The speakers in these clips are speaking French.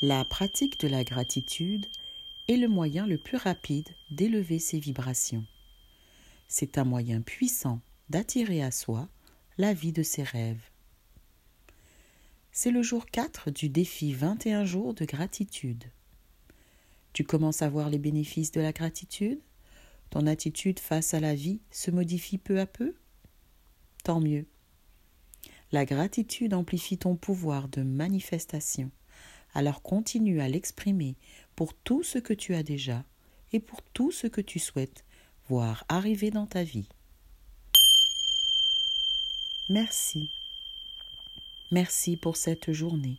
La pratique de la gratitude est le moyen le plus rapide d'élever ses vibrations. C'est un moyen puissant d'attirer à soi la vie de ses rêves. C'est le jour 4 du défi 21 jours de gratitude. Tu commences à voir les bénéfices de la gratitude? Ton attitude face à la vie se modifie peu à peu? Tant mieux. La gratitude amplifie ton pouvoir de manifestation. Alors continue à l'exprimer pour tout ce que tu as déjà et pour tout ce que tu souhaites voir arriver dans ta vie. Merci. Merci pour cette journée.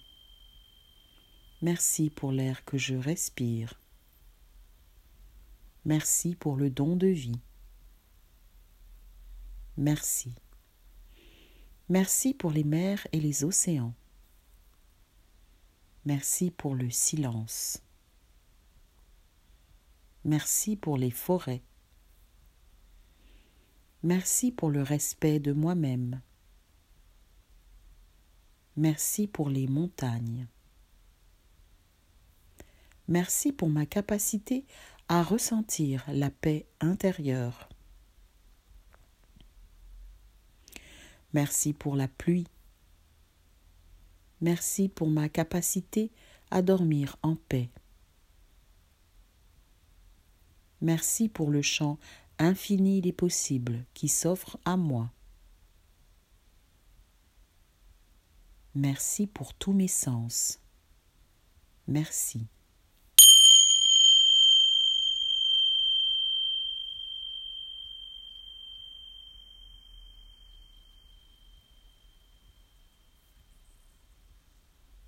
Merci pour l'air que je respire. Merci pour le don de vie. Merci. Merci pour les mers et les océans. Merci pour le silence. Merci pour les forêts. Merci pour le respect de moi-même. Merci pour les montagnes. Merci pour ma capacité à ressentir la paix intérieure. Merci pour la pluie. Merci pour ma capacité à dormir en paix. Merci pour le champ infini des possibles qui s'offre à moi. Merci pour tous mes sens. Merci.